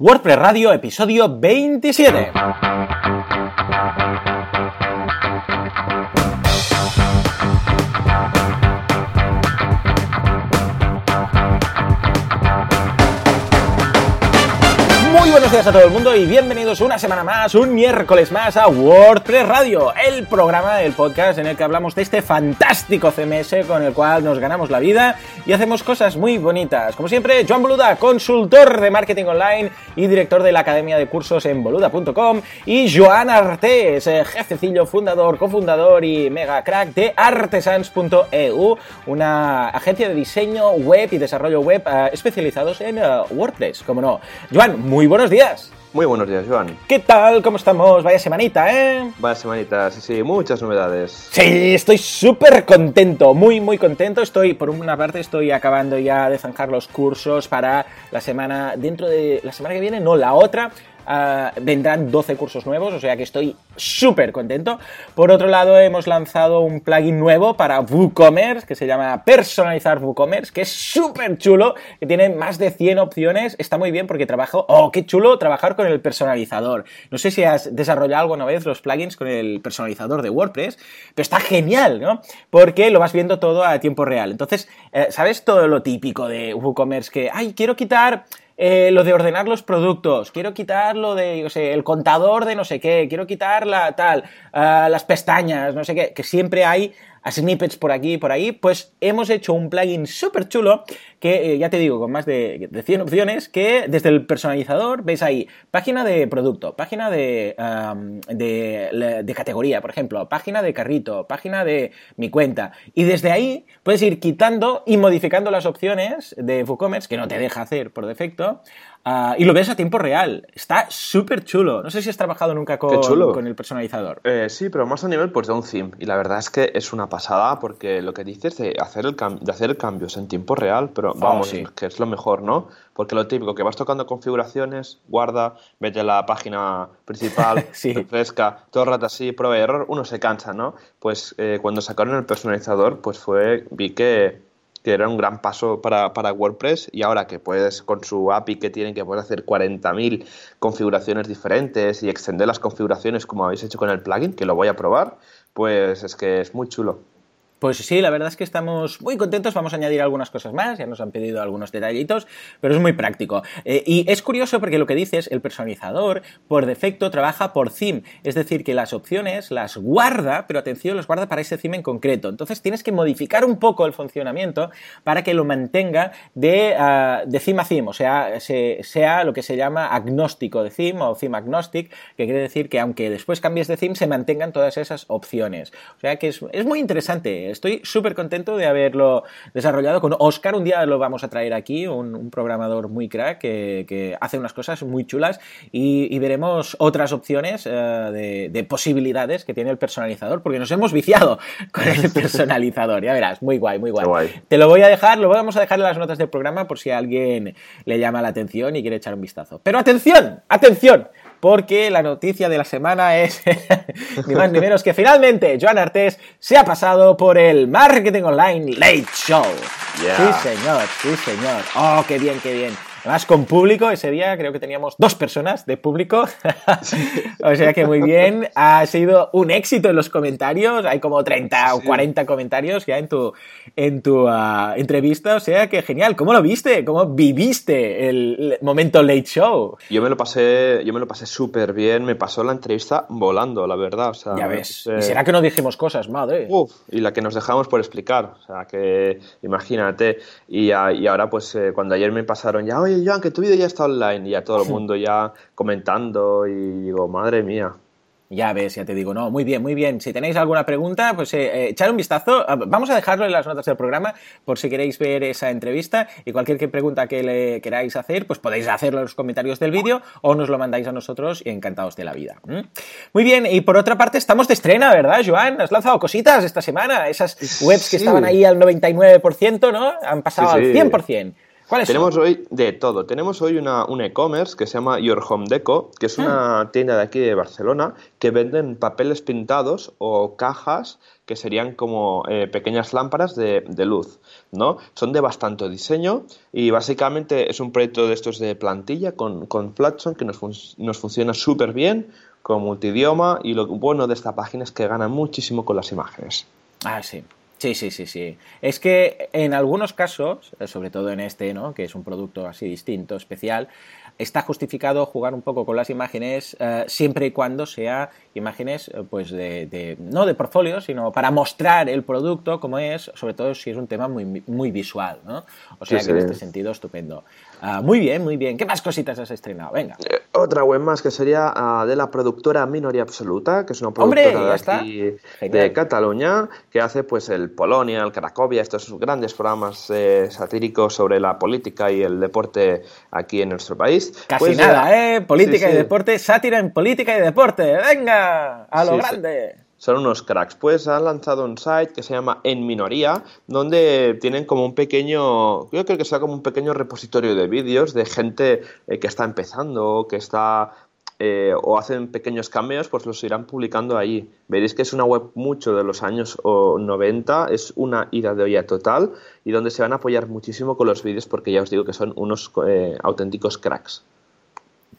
WordPress Radio, episodio 27. Buenos días a todo el mundo y bienvenidos una semana más, un miércoles más a WordPress Radio, el programa, el podcast en el que hablamos de este fantástico CMS con el cual nos ganamos la vida y hacemos cosas muy bonitas. Como siempre, Joan Boluda, consultor de marketing online y director de la academia de cursos en boluda.com y Joan Artés, eh, jefecillo, fundador, cofundador y mega crack de artesans.eu, una agencia de diseño web y desarrollo web eh, especializados en eh, WordPress, como no. Joan, muy buenos días. Muy buenos días, Joan. ¿Qué tal? ¿Cómo estamos? Vaya semanita, ¿eh? Vaya semanita, sí, sí, muchas novedades. Sí, estoy súper contento, muy, muy contento. Estoy, por una parte, estoy acabando ya de zanjar los cursos para la semana, dentro de la semana que viene, no, la otra, Vendrán 12 cursos nuevos, o sea que estoy súper contento. Por otro lado, hemos lanzado un plugin nuevo para WooCommerce que se llama Personalizar WooCommerce, que es súper chulo, que tiene más de 100 opciones. Está muy bien porque trabajo, oh, qué chulo trabajar con el personalizador. No sé si has desarrollado alguna vez los plugins con el personalizador de WordPress, pero está genial, ¿no? Porque lo vas viendo todo a tiempo real. Entonces, eh, ¿sabes todo lo típico de WooCommerce? Que, ay, quiero quitar eh, lo de ordenar los productos, quiero quitar lo de, yo sé, el contador de no sé qué, quiero quitar la tal, uh, las pestañas, no sé qué, que siempre hay snippets por aquí y por ahí, pues hemos hecho un plugin súper chulo que, eh, ya te digo, con más de, de, 100 opciones, que desde el personalizador ves ahí página de producto, página de, de, de, categoría, por ejemplo, página de carrito, página de mi cuenta, y desde ahí puedes ir quitando y modificando las opciones de WooCommerce, que no te deja hacer por defecto, Uh, y lo ves a tiempo real. Está súper chulo. No sé si has trabajado nunca con, con el personalizador. Eh, sí, pero más a nivel pues, de un theme. Y la verdad es que es una pasada porque lo que dices de hacer, el de hacer cambios en tiempo real, pero vamos, oh, sí. que es lo mejor, ¿no? Porque lo típico, que vas tocando configuraciones, guarda, vete a la página principal, sí. refresca, todo el rato así, prueba y error, uno se cansa, ¿no? Pues eh, cuando sacaron el personalizador, pues fue, vi que que era un gran paso para, para, WordPress y ahora que puedes con su API que tienen que puedes hacer 40.000 configuraciones diferentes y extender las configuraciones como habéis hecho con el plugin, que lo voy a probar, pues es que es muy chulo. Pues sí, la verdad es que estamos muy contentos. Vamos a añadir algunas cosas más. Ya nos han pedido algunos detallitos, pero es muy práctico. Eh, y es curioso porque lo que dices, el personalizador por defecto trabaja por theme. Es decir, que las opciones las guarda, pero atención, las guarda para ese theme en concreto. Entonces tienes que modificar un poco el funcionamiento para que lo mantenga de, uh, de theme a theme. O sea, se, sea lo que se llama agnóstico de theme o theme agnostic, que quiere decir que aunque después cambies de theme, se mantengan todas esas opciones. O sea que es, es muy interesante estoy súper contento de haberlo desarrollado con Oscar. Un día lo vamos a traer aquí, un, un programador muy crack que, que, hace unas cosas muy chulas y, y veremos otras opciones uh, de, de, posibilidades que tiene el personalizador, porque nos hemos viciado con el personalizador. Ya verás, muy guay, muy guay. guay. Te lo voy a dejar, lo vamos a dejar en las notas del programa por si a alguien le llama la atención y quiere echar un vistazo. Pero atención, atención porque la noticia de la semana es ni más ni menos que finalmente Joan Artés se ha pasado por el Marketing Online Late Show. Yeah. Sí, señor, sí, señor. Oh, qué bien, qué bien. Además, con público, ese día creo que teníamos dos personas de público. o sea que muy bien. Ha sido un éxito en los comentarios. Hay como 30 sí. o 40 comentarios ya en tu, en tu uh, entrevista. O sea que genial. ¿Cómo lo viste? ¿Cómo viviste el momento late show? Yo me lo pasé, yo me lo pasé súper bien. Me pasó la entrevista volando, la verdad. O sea, ya ves. Eh... ¿Y será que no dijimos cosas, madre? Uf, y la que nos dejamos por explicar. O sea, que imagínate. Y, y ahora, pues, eh, cuando ayer me pasaron ya, oye, Joan, que tu vídeo ya está online y ya todo el mundo ya comentando y digo, madre mía. Ya ves, ya te digo, no, muy bien, muy bien. Si tenéis alguna pregunta, pues eh, eh, echar un vistazo. Vamos a dejarlo en las notas del programa por si queréis ver esa entrevista y cualquier pregunta que le queráis hacer, pues podéis hacerlo en los comentarios del vídeo o nos lo mandáis a nosotros y encantados de la vida. ¿Mm? Muy bien, y por otra parte estamos de estrena, ¿verdad, Joan? Has lanzado cositas esta semana, esas webs que sí. estaban ahí al 99%, ¿no? Han pasado sí, sí. al 100%. Tenemos hoy de todo. Tenemos hoy una, un e-commerce que se llama Your Home Deco, que es una ah. tienda de aquí de Barcelona que venden papeles pintados o cajas que serían como eh, pequeñas lámparas de, luz, ¿no? Son de bastante diseño y básicamente es un proyecto de estos de plantilla con, con Flatson que nos, nos funciona súper bien con multidioma y lo bueno de esta página es que gana muchísimo con las imágenes. Ah, sí. Sí, sí, sí, sí. Es que en algunos casos, sobre todo en este, ¿no? que es un producto así distinto, especial, está justificado jugar un poco con las imágenes eh, siempre y cuando sea imágenes eh, pues de, no de portfolio sino para mostrar el producto como es sobre todo si es un tema muy, muy visual ¿no? o sea que en este sentido estupendo Ah, muy bien, muy bien. ¿Qué más cositas has estrenado? Venga. Eh, otra web más que sería ah, de la productora Minoría Absoluta, que es una productora de, aquí, de Cataluña, que hace pues el Polonia, el Cracovia, estos grandes programas eh, satíricos sobre la política y el deporte aquí en nuestro país. Casi pues, nada, ¿eh? Política y deporte, sátira en política y deporte. Venga, a lo grande son unos cracks. Pues han lanzado un site que se llama En Minoría, donde tienen como un pequeño, yo creo que sea como un pequeño repositorio de vídeos de gente eh, que está empezando, que está eh, o hacen pequeños cambios, pues los irán publicando ahí. Veréis que es una web mucho de los años 90, es una ida de olla total y donde se van a apoyar muchísimo con los vídeos porque ya os digo que son unos eh, auténticos cracks.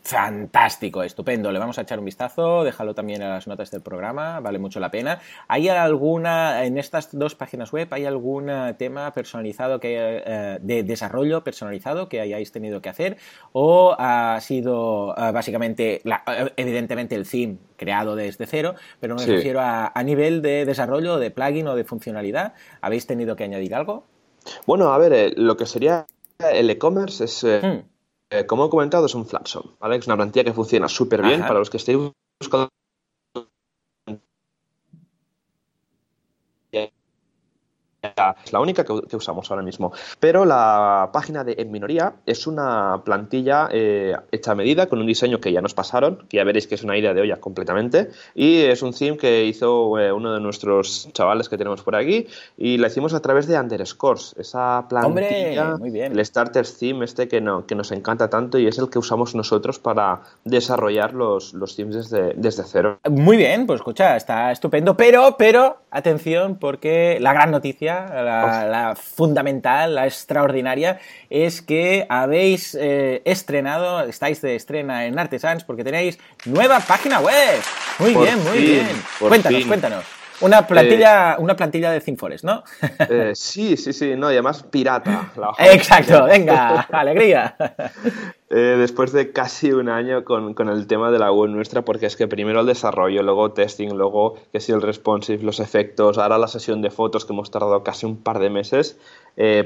Fantástico, estupendo. Le vamos a echar un vistazo, déjalo también en las notas del programa, vale mucho la pena. ¿Hay alguna, en estas dos páginas web, hay algún eh, tema personalizado que, eh, de desarrollo personalizado que hayáis tenido que hacer? ¿O ha sido eh, básicamente, evidentemente, el theme creado desde cero, pero me refiero a, nivel de desarrollo, de plugin o de funcionalidad? ¿Habéis tenido que añadir algo? Bueno, a ver, lo que sería el e-commerce es. Hmm. Eh, como he comentado, es un Flapson, ¿vale? Es una plantilla que funciona súper bien para los que estéis buscando es la única que, usamos ahora mismo. Pero la página de En Minoría es una plantilla eh, hecha a medida con un diseño que ya nos pasaron, que ya veréis que es una idea de olla completamente. Y es un theme que hizo eh, uno de nuestros chavales que tenemos por aquí y la hicimos a través de Underscores, esa plantilla, muy bien. el starter theme este que, no, que nos encanta tanto y es el que usamos nosotros para desarrollar los, los themes desde, desde cero. Muy bien, pues escucha, está estupendo, pero, pero, atención, porque la gran noticia la, fundamental, la extraordinaria, es que habéis eh, estrenado, estáis de estrena en Artesans porque tenéis nueva página web. Muy bien, muy bien. Cuéntanos, cuéntanos. Una plantilla, eh, una plantilla de Zinfores, ¿no? Eh, sí, sí, sí, no, y además pirata. Exacto, venga, alegría. Eh, después de casi un año con, con, el tema de la web nuestra, porque es que primero el desarrollo, luego testing, luego que si el responsive, los efectos, ahora la sesión de fotos que hemos tardado casi un par de meses,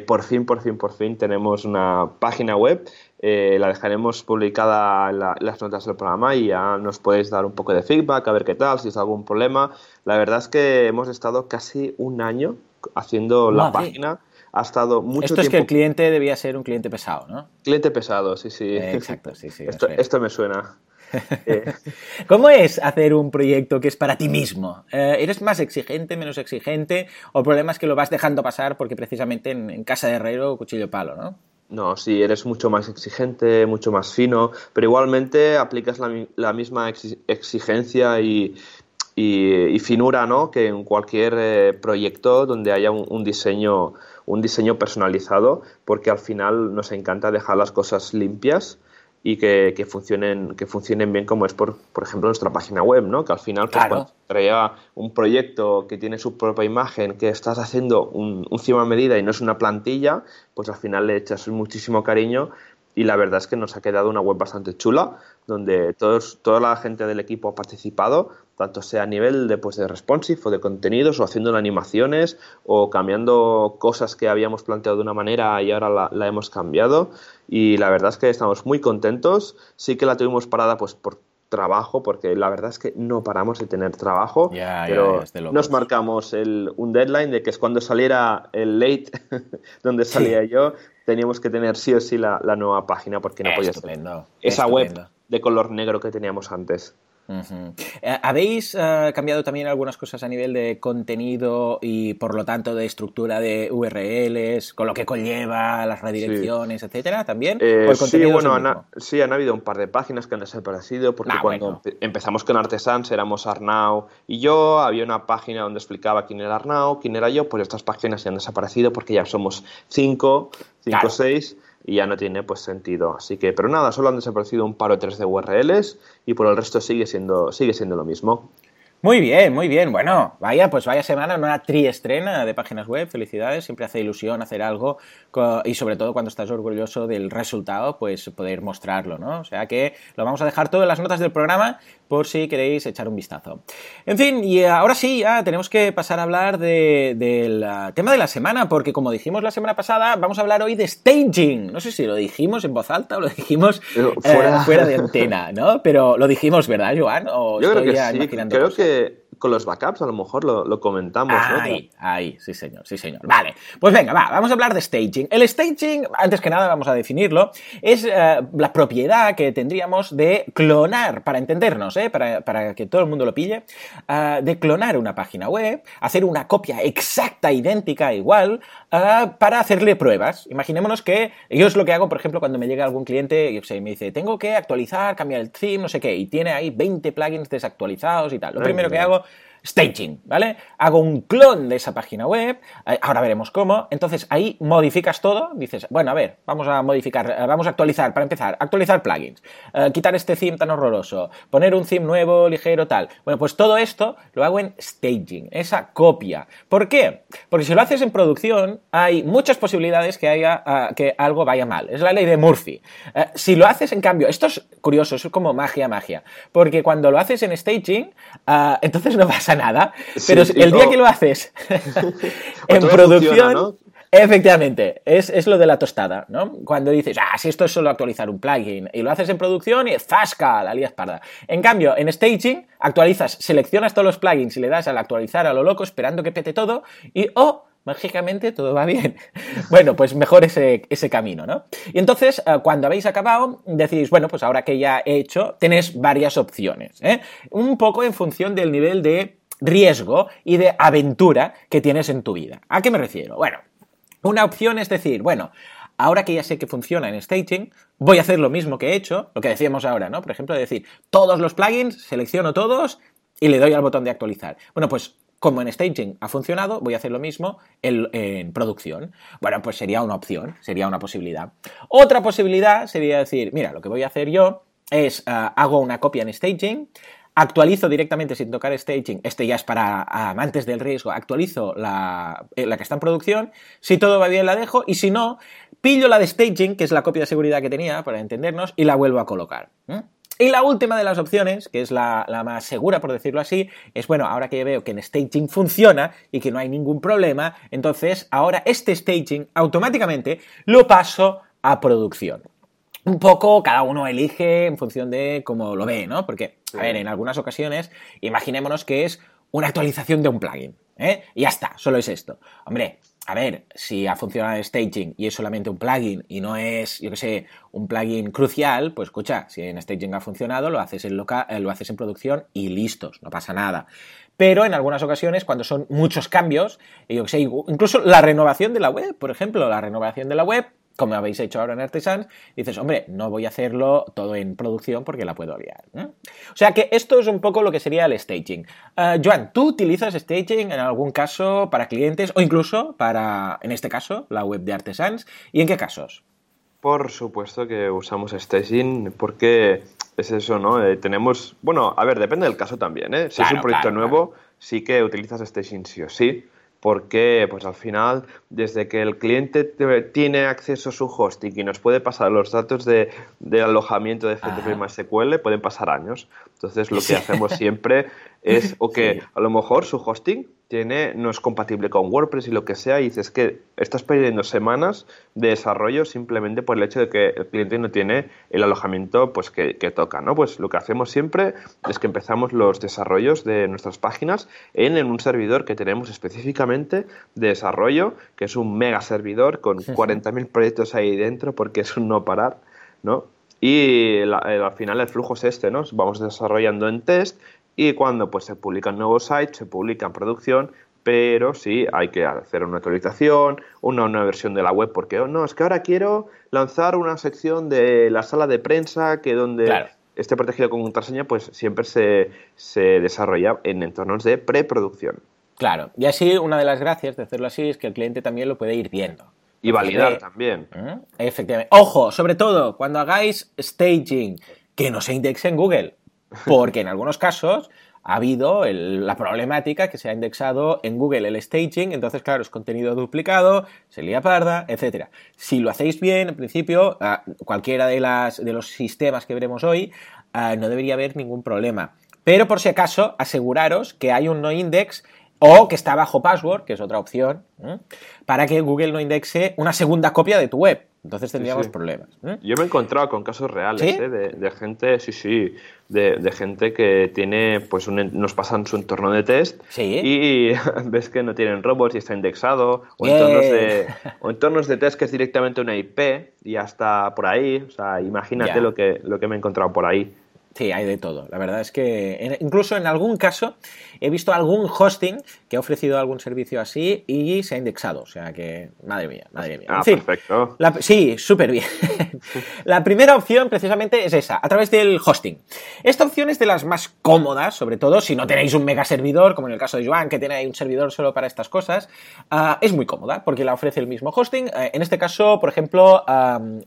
por fin, por fin, por fin tenemos una página web eh, la dejaremos publicada en, las notas del programa y ya nos podéis dar un poco de feedback, a ver qué tal, si es algún problema. La verdad es que hemos estado casi un año haciendo la página. Ha estado mucho Esto es que el cliente debía ser un cliente pesado, ¿no? Cliente pesado, sí, sí. exacto, sí, sí. esto, me suena. Eh. ¿Cómo es hacer un proyecto que es para ti mismo? Eh, ¿Eres más exigente, menos exigente? ¿O el problema es que lo vas dejando pasar porque precisamente en, en casa de herrero, cuchillo palo, ¿no? No, sí, eres mucho más exigente, mucho más fino, pero igualmente aplicas la, misma exigencia y, finura ¿no? que en cualquier eh, proyecto donde haya un, diseño, un diseño personalizado, porque al final nos encanta dejar las cosas limpias y que, que, funcionen, que funcionen bien como es, por, por ejemplo, nuestra página web, ¿no? Que al final, pues, cuando traía un proyecto que tiene su propia imagen, que estás haciendo un, un cima a medida y no es una plantilla, pues al final le echas muchísimo cariño y la verdad es que nos ha quedado una web bastante chula, donde todos, toda la gente del equipo ha participado, tanto sea a nivel de, pues, de responsive o de contenidos, o haciendo animaciones, o cambiando cosas que habíamos planteado de una manera y ahora la, hemos cambiado. Y la verdad es que estamos muy contentos. Sí que la tuvimos parada pues por trabajo, porque la verdad es que no paramos de tener trabajo, pero nos marcamos el, un deadline de que es cuando saliera el late, donde salía yo, teníamos que tener sí o sí la, nueva página porque no podía ser esa web de color negro que teníamos antes. Eh, ¿Habéis eh, cambiado también algunas cosas a nivel de contenido y por lo tanto de estructura de URLs, con lo que conlleva las redirecciones, etcétera, también? Eh, sí, bueno, sí, han habido un par de páginas que han desaparecido porque ah, cuando empezamos con Artesans éramos Arnau y yo, había una página donde explicaba quién era Arnau, quién era yo, pues estas páginas ya han desaparecido porque ya somos cinco, cinco o seis y ya no tiene pues sentido. Así que, pero nada, solo han desaparecido un par o tres de URLs y por el resto sigue siendo, sigue siendo lo mismo. Muy bien, muy bien. Bueno, vaya, pues vaya semana, una triestrena de páginas web. Felicidades, siempre hace ilusión hacer algo y sobre todo cuando estás orgulloso del resultado, pues poder mostrarlo, ¿no? O sea que lo vamos a dejar todo en las notas del programa por si queréis echar un vistazo. En fin, y ahora sí, ya tenemos que pasar a hablar del ah, tema de la semana, porque como dijimos la semana pasada, vamos a hablar hoy de staging. No sé si lo dijimos en voz alta o lo dijimos eh, fuera, de antena, ¿no? Pero lo dijimos, ¿verdad, Joan? ¿O Yo creo que sí. Creo que con los backups a lo mejor lo, comentamos. Ahí, ahí, sí señor, sí señor. Vale, pues venga, va, vamos a hablar de staging. El staging, antes que nada vamos a definirlo, es eh, la propiedad que tendríamos de clonar, para entendernos, ¿eh? para, que todo el mundo lo pille, eh, de clonar una página web, hacer una copia exacta, idéntica, igual, eh, para hacerle pruebas. Imaginémonos que yo es lo que hago, por ejemplo, cuando me llega algún cliente y me dice, tengo que actualizar, cambiar el theme, no sé qué, y tiene ahí 20 plugins desactualizados y tal. Lo primero que hago staging, ¿vale? Hago un clon de esa página web, eh, ahora veremos cómo, entonces ahí modificas todo, dices, bueno, a ver, vamos a modificar, eh, vamos a actualizar, para empezar, actualizar plugins, eh, quitar este theme tan horroroso, poner un theme nuevo, ligero, tal. Bueno, pues todo esto lo hago en staging, esa copia. ¿Por qué? Porque si lo haces en producción, hay muchas posibilidades que haya que algo vaya mal. Es la ley de Murphy. si lo haces en cambio, esto es curioso, es como magia, magia, porque cuando lo haces en staging, entonces no pasa nada, pero el día que lo haces en producción... Efectivamente, es, lo de la tostada, ¿no? Cuando dices, ah, si esto es solo actualizar un plugin, y lo haces en producción y ¡zasca! La lías parda. En cambio, en staging, actualizas, seleccionas todos los plugins y le das al actualizar a lo loco, esperando que pete todo, y ¡oh! mágicamente todo va bien. Bueno, pues mejor ese, ese camino, ¿no? Y entonces, eh, cuando habéis acabado, decís, bueno, pues ahora que ya he hecho, tenéis varias opciones, ¿eh? Un poco en función del nivel de riesgo y de aventura que tienes en tu vida. ¿A qué me refiero? Bueno, una opción es decir, bueno, ahora que ya sé que funciona en staging, voy a hacer lo mismo que he hecho, lo que decíamos ahora, ¿no? Por ejemplo, decir, todos los plugins, selecciono todos y le doy al botón de actualizar. Bueno, pues como en staging ha funcionado, voy a hacer lo mismo en, producción. Bueno, pues sería una opción, sería una posibilidad. Otra posibilidad sería decir, mira, lo que voy a hacer yo es, ah, hago una copia en staging, actualizo directamente sin tocar staging, este ya es para amantes del riesgo, actualizo la, eh, la, que está en producción, si todo va bien la dejo y si no, pillo la de staging, que es la copia de seguridad que tenía, para entendernos, y la vuelvo a colocar. Y la última de las opciones, que es la, más segura por decirlo así, es bueno, ahora que veo que en staging funciona y que no hay ningún problema, entonces ahora este staging automáticamente lo paso a producción. Un poco cada uno elige en función de cómo lo ve, ¿no? Porque, a ver, en algunas ocasiones, imaginémonos que es una actualización de un plugin, ¿eh? Y ya está, solo es esto. Hombre, a ver, si ha funcionado el staging y es solamente un plugin y no es, yo qué sé, un plugin crucial, pues escucha, si en staging ha funcionado, lo haces en, local, eh, lo haces en producción y listos, no pasa nada. Pero en algunas ocasiones, cuando son muchos cambios, yo qué sé, incluso la renovación de la web, por ejemplo, la renovación de la web, como habéis hecho ahora en Artisans, dices, hombre, no voy a hacerlo todo en producción porque la puedo liar. O sea que esto es un poco lo que sería el staging. Uh, Joan, ¿tú utilizas staging en algún caso para clientes o incluso para, en este caso, la web de Artisans? ¿Y en qué casos? Por supuesto que usamos staging porque es eso, ¿no? Eh, tenemos, bueno, a ver, depende del caso también, ¿eh? Si es un proyecto nuevo, sí que utilizas staging sí o sí porque pues al final desde que el cliente tiene acceso a su hosting y nos puede pasar los datos de, alojamiento de FTP MySQL pueden pasar años. Entonces lo que hacemos siempre es o que a lo mejor su hosting tiene, no es compatible con WordPress y lo que sea, y dices que estás perdiendo semanas de desarrollo simplemente por el hecho de que el cliente no tiene el alojamiento pues, que, toca. ¿no? Pues lo que hacemos siempre es que empezamos los desarrollos de nuestras páginas en, en un servidor que tenemos específicamente de desarrollo, que es un mega servidor con 40.000 proyectos ahí dentro porque es un no parar, ¿no? Y al final el flujo es este, ¿no? Vamos desarrollando en test y cuando pues, se publica un nuevo site, se publica en producción, pero sí hay que hacer una actualización, una nueva versión de la web, porque oh, no, es que ahora quiero lanzar una sección de la sala de prensa que donde esté protegido con contraseña, pues siempre se, se desarrolla en entornos de preproducción. Claro, y así una de las gracias de hacerlo así es que el cliente también lo puede ir viendo. Y validar también. ¿Mm? Efectivamente. Ojo, sobre todo cuando hagáis staging, que no se indexe en Google. Porque en algunos casos ha habido la problemática que se ha indexado en Google el staging, entonces, claro, es contenido duplicado, se lía parda, etc. Si lo hacéis bien, en principio, cualquiera de, las, de los sistemas que veremos hoy, no debería haber ningún problema. Pero por si acaso, aseguraros que hay un no index o que está bajo password, que es otra opción, para que Google no indexe una segunda copia de tu web. Entonces tendríamos problemas. Yo me he encontrado con casos reales ¿eh? de, gente, sí, sí, de, gente que tiene, pues nos pasan su entorno de test y ves que no tienen robots y está indexado, o entornos, de, o entornos de test que es directamente una IP y hasta por ahí. O sea, imagínate lo, que, lo que me he encontrado por ahí. Sí, hay de todo. La verdad es que incluso en algún caso he visto algún hosting que ha ofrecido algún servicio así y se ha indexado. O sea que, madre mía, madre mía. Ah, perfecto. sí, súper bien. la primera opción precisamente es esa, a través del hosting. Esta opción es de las más cómodas, sobre todo si no tenéis un mega servidor, como en el caso de Joan, que tiene ahí un servidor solo para estas cosas. Ah, es muy cómoda porque la ofrece el mismo hosting. Eh, en este caso, por ejemplo,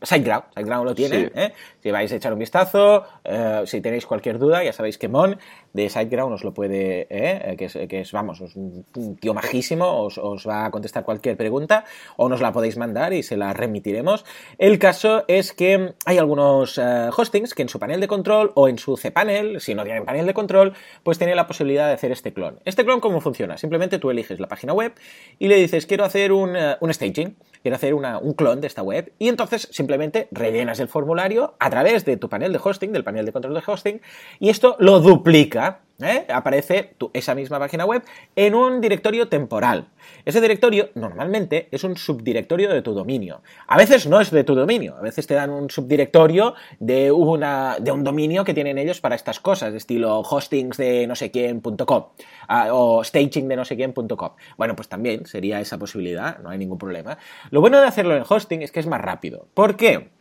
SiteGround. SiteGround lo tiene. ¿eh? Si vais a echar un vistazo, eh, si tenéis cualquier duda, ya sabéis que Mon de SiteGround os lo puede, ¿eh? que, es, vamos, es un tío majísimo, os, va a contestar cualquier pregunta o nos la podéis mandar y se la remitiremos. El caso es que hay algunos eh, hostings que en su panel de control o en su cPanel, si no tienen panel de control, pues tienen la posibilidad de hacer este clon. ¿Este clon cómo funciona? Simplemente tú eliges la página web y le dices, quiero hacer un, un staging quiero hacer un clon de esta web y entonces simplemente rellenas el formulario a través de tu panel de hosting, del panel de control de hosting, y esto lo duplica ¿eh? aparece esa misma página web en un directorio temporal. Ese directorio normalmente es un subdirectorio de tu dominio. A veces no es de tu dominio, a veces te dan un subdirectorio de, una, de un dominio que tienen ellos para estas cosas, de estilo hostings de no sé quién.com ah, o staging de no sé quién.com. Bueno, pues también sería esa posibilidad, no hay ningún problema. Lo bueno de hacerlo en hosting es que es más rápido. ¿Por qué?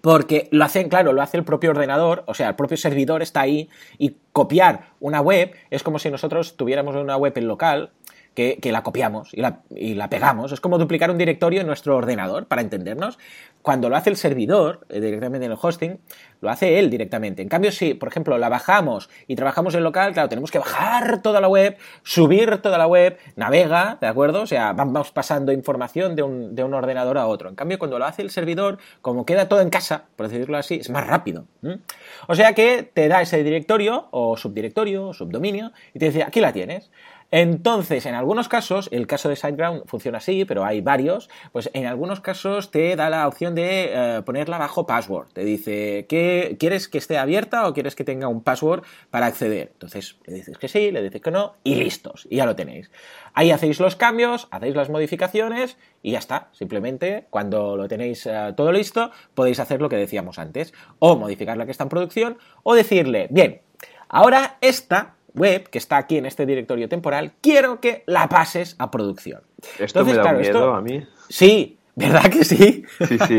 Porque lo hacen, claro, lo hace el propio ordenador, o sea, el propio servidor está ahí y copiar una web es como si nosotros tuviéramos una web en local que, la copiamos y la, y la, pegamos. Es como duplicar un directorio en nuestro ordenador, para entendernos. Cuando lo hace el servidor, eh, directamente en el hosting, lo hace él directamente. En cambio, si, por ejemplo, la bajamos y trabajamos en local, claro, tenemos que bajar toda la web, subir toda la web, navega, ¿de acuerdo? O sea, vamos pasando información de un, de un ordenador a otro. En cambio, cuando lo hace el servidor, como queda todo en casa, por decirlo así, es más rápido. O sea que te da ese directorio, o subdirectorio, o subdominio, y te dice, aquí la tienes. Entonces, en algunos casos, el caso de SiteGround funciona así, pero hay varios, pues en algunos casos te da la opción de eh, ponerla bajo password. Te dice, ¿qué, ¿quieres que esté abierta o quieres que tenga un password para acceder? Entonces, le dices que sí, le dices que no, y listos, y ya lo tenéis. Ahí hacéis los cambios, hacéis las modificaciones y ya está. Simplemente, cuando lo tenéis eh, todo listo, podéis hacer lo que decíamos antes, o modificar la que está en producción, o decirle, bien, ahora esta web que está aquí en este directorio temporal, quiero que la pases a producción. Esto me da miedo a mí. Sí, ¿verdad que sí? Sí, sí.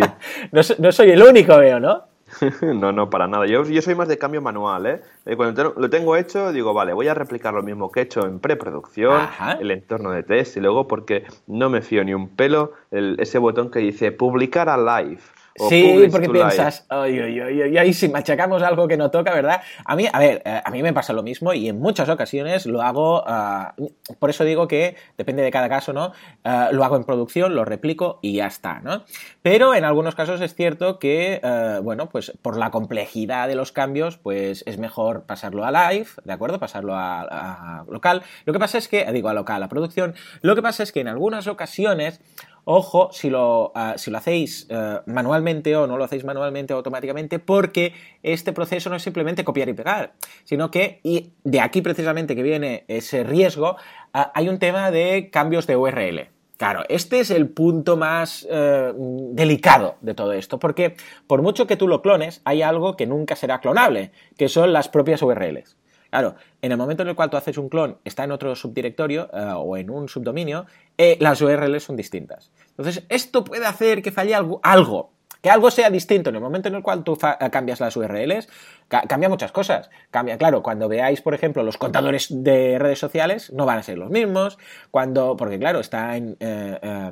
no, soy el único, veo, ¿no? no, no, para nada. Yo, yo soy más de cambio manual, ¿eh? cuando lo tengo hecho, digo, vale, voy a replicar lo mismo que he hecho en preproducción, el entorno de test, y luego porque no me fío ni un pelo, ese botón que dice publicar a live sí, porque piensas, ay, ay, ay, ay, si machacamos algo que no toca, ¿verdad? A mí, a ver, eh, a mí me pasa lo mismo y en muchas ocasiones lo hago, ah, por eso digo que depende de cada caso, ¿no? Ah, lo hago en producción, lo replico y ya está, ¿no? Pero en algunos casos es cierto que, ah, bueno, pues por la complejidad de los cambios, pues es mejor pasarlo a live, ¿de acuerdo? Pasarlo a, a local. Lo que pasa es que, digo, a local, a producción, lo que pasa es que en algunas ocasiones Ojo si lo, ah, si lo hacéis eh, manualmente o no lo hacéis manualmente o automáticamente, porque este proceso no es simplemente copiar y pegar, sino que, y de aquí precisamente que viene ese riesgo, ah, hay un tema de cambios de URL. Claro, este es el punto más eh, delicado de todo esto, porque por mucho que tú lo clones, hay algo que nunca será clonable, que son las propias URLs. Claro, en el momento en el cual tú haces un clon, está en otro subdirectorio eh, o en un subdominio, eh, las URLs son distintas. Entonces, esto puede hacer que falle algo, algo que algo sea distinto en el momento en el cual tú eh, cambias las URLs, cambia muchas cosas. Cambia, claro, cuando veáis, por ejemplo, los contadores de redes sociales, no van a ser los mismos. Cuando, porque claro, está en eh, eh,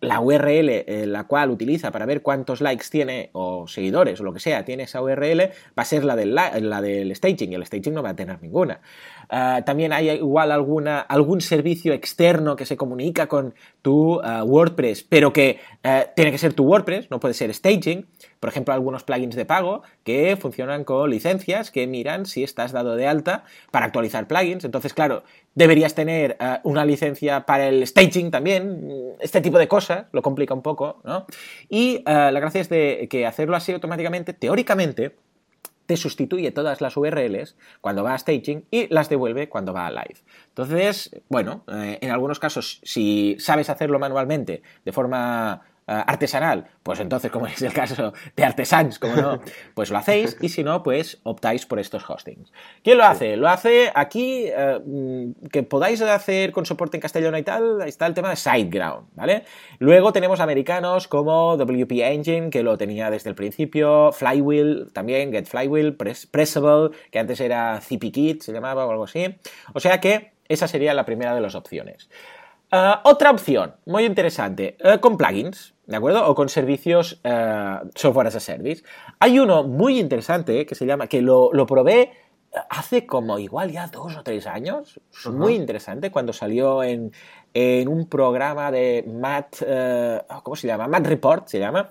la URL la cual utiliza para ver cuántos likes tiene o seguidores o lo que sea tiene esa URL, va a ser la del, la del staging y el staging no va a tener ninguna. Ah, también hay igual alguna, algún servicio externo que se comunica con tu ah, WordPress, pero que eh, tiene que ser tu WordPress, no puede ser staging. Por ejemplo, algunos plugins de pago que funcionan con licencias que miran si estás dado de alta para actualizar plugins. Entonces, claro, deberías tener ah, una licencia para el staging también. Este tipo de cosas lo complica un poco, ¿no? Y la gracia es de que hacerlo así automáticamente, teóricamente, te sustituye todas las URLs cuando va a staging y las devuelve cuando va a live. Entonces, bueno, eh, en algunos casos, si sabes hacerlo manualmente de forma artesanal, pues entonces, como es el caso de Artesans, como no, pues lo hacéis, y si no, pues optáis por estos hostings. ¿Quién lo hace? Lo hace aquí, eh, mm, que podáis hacer con soporte en castellano y tal, está el tema de SiteGround, ¿vale? Luego tenemos americanos como WP Engine, que lo tenía desde el principio, Flywheel también, Get Flywheel, Pressable, que antes era CPKit, se llamaba o algo así. O sea que esa sería la primera de las opciones. Eh, otra opción, muy interesante, con plugins. ¿de acuerdo? O con servicios eh, software as a service. Hay uno muy interesante que se llama, que lo, probé hace como igual ya dos o tres años, muy interesante, cuando salió en, un programa de Matt, eh, ¿cómo se llama? Matt Report se llama,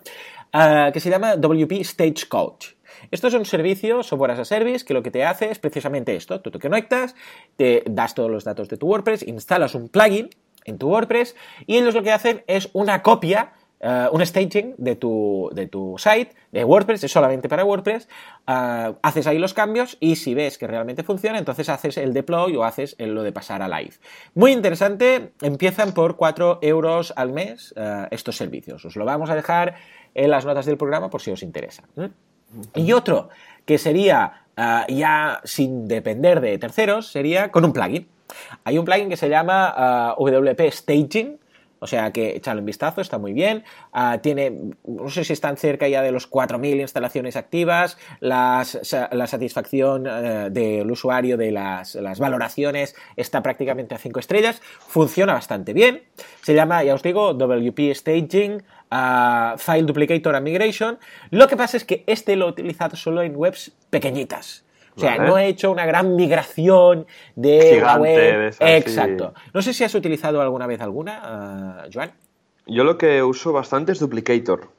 eh, que se llama WP Stage Coach. Esto es un servicio, software as a service, que lo que te hace es precisamente esto. Tú te conectas, te das todos los datos de tu WordPress, instalas un plugin en tu WordPress y ellos lo que hacen es una copia eh, un staging de tu, de tu site, de WordPress, es solamente para WordPress, eh, haces ahí los cambios y si ves que realmente funciona, entonces haces el deploy o haces lo de pasar a live. Muy interesante, empiezan por 4 euros al mes eh, estos servicios. Os lo vamos a dejar en las notas del programa por si os interesa. Y otro que sería ya sin depender de terceros, sería con un plugin. Hay un plugin que se llama WP Staging, o sea que echadle un vistazo, está muy bien. Ah, tiene, no sé si están cerca ya de los 4.000 instalaciones activas. la satisfacción eh, del usuario de las, valoraciones está prácticamente a 5 estrellas. Funciona bastante bien. Se llama, ya os digo, WP Staging. Ah, File Duplicator and Migration. Lo que pasa es que este lo he utilizado solo en webs pequeñitas. O sea, no he hecho una gran migración de la web. Exacto. No sé si has utilizado alguna vez alguna, uh, Joan. Yo lo que uso bastante es Duplicator.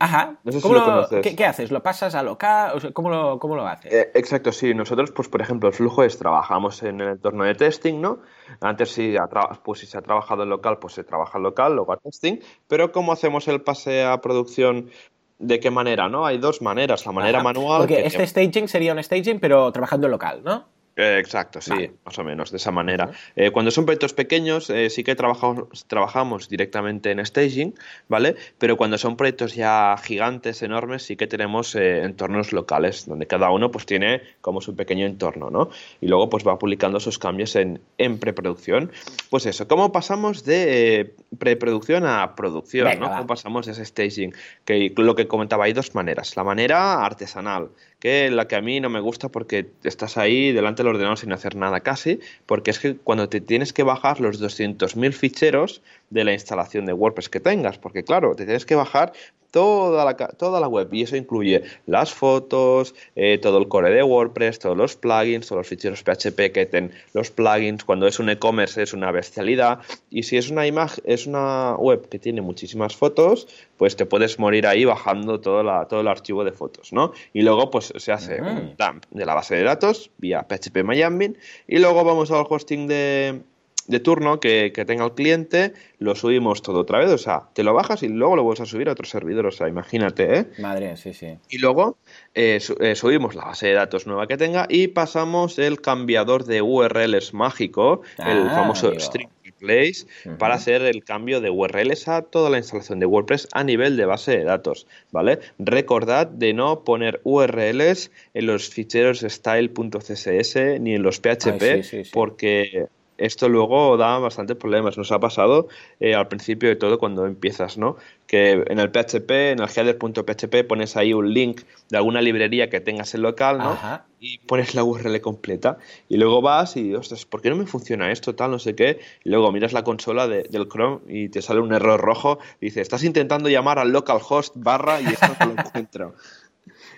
Ajá. No sé si lo, conoces. ¿qué, haces? ¿Lo pasas a local? ¿cómo, lo, ¿Cómo lo haces? Eh, exacto, sí. Nosotros, pues, por ejemplo, el flujo es trabajamos en el entorno de testing, ¿no? Antes, si, pues, si se ha trabajado en local, pues se trabaja en local, luego a testing. Pero, ¿cómo hacemos el pase a producción? ¿De qué manera, no? Hay dos maneras. La manera manual. Porque este staging sería un staging, pero trabajando en local, ¿no? Eh, exacto, sí, más o menos, de esa manera. Eh, cuando son proyectos pequeños, eh, sí que trabajamos, trabajamos directamente en staging, ¿vale? Pero cuando son proyectos ya gigantes, enormes, sí que tenemos entornos locales, donde cada uno pues tiene como su pequeño entorno, ¿no? Y luego pues va publicando sus cambios en, en preproducción. Pues eso, ¿cómo pasamos de preproducción a producción, ¿no? ¿Cómo pasamos de ese staging? Que lo que comentaba, hay dos maneras. La manera artesanal, que la que a mí no me gusta porque estás ahí delante del ordenador sin hacer nada casi, porque es que cuando te tienes que bajar los 200.000 ficheros de la instalación de WordPress que tengas, porque claro, te tienes que bajar toda la, toda la web y eso incluye las fotos, eh, todo el core de WordPress, todos los plugins, todos los ficheros PHP que tienen los plugins. Cuando es un e-commerce es una bestialidad y si es una imagen, es una web que tiene muchísimas fotos, pues te puedes morir ahí bajando todo, la, todo el archivo de fotos, ¿no? Y luego pues se hace un dump de la base de datos vía PHP Miami y luego vamos al hosting de de turno que, tenga el cliente, lo subimos todo otra vez, o sea, te lo bajas y luego lo vuelves a subir a otro servidor, o sea, imagínate, ¿eh? Madre, sí, sí. Y luego eh, eh, subimos la base de datos nueva que tenga y pasamos el cambiador de URLs mágico, el ah, famoso string Marketplace para hacer el cambio de URLs a toda la instalación de WordPress a nivel de base de datos, ¿vale? Recordad de no poner URLs en los ficheros style.css ni en los PHP porque esto luego da bastantes problemas. Nos ha pasado eh, al principio de todo cuando empiezas, ¿no? Que en el PHP, en el header.php, pones ahí un link de alguna librería que tengas en local, ¿no? Y pones la URL completa. Y luego vas y, ostras, ¿por qué no me funciona esto? Tal, no sé qué. Y luego miras la consola del Chrome y te sale un error rojo. Y dices, estás intentando llamar al localhost barra y esto no lo encuentro.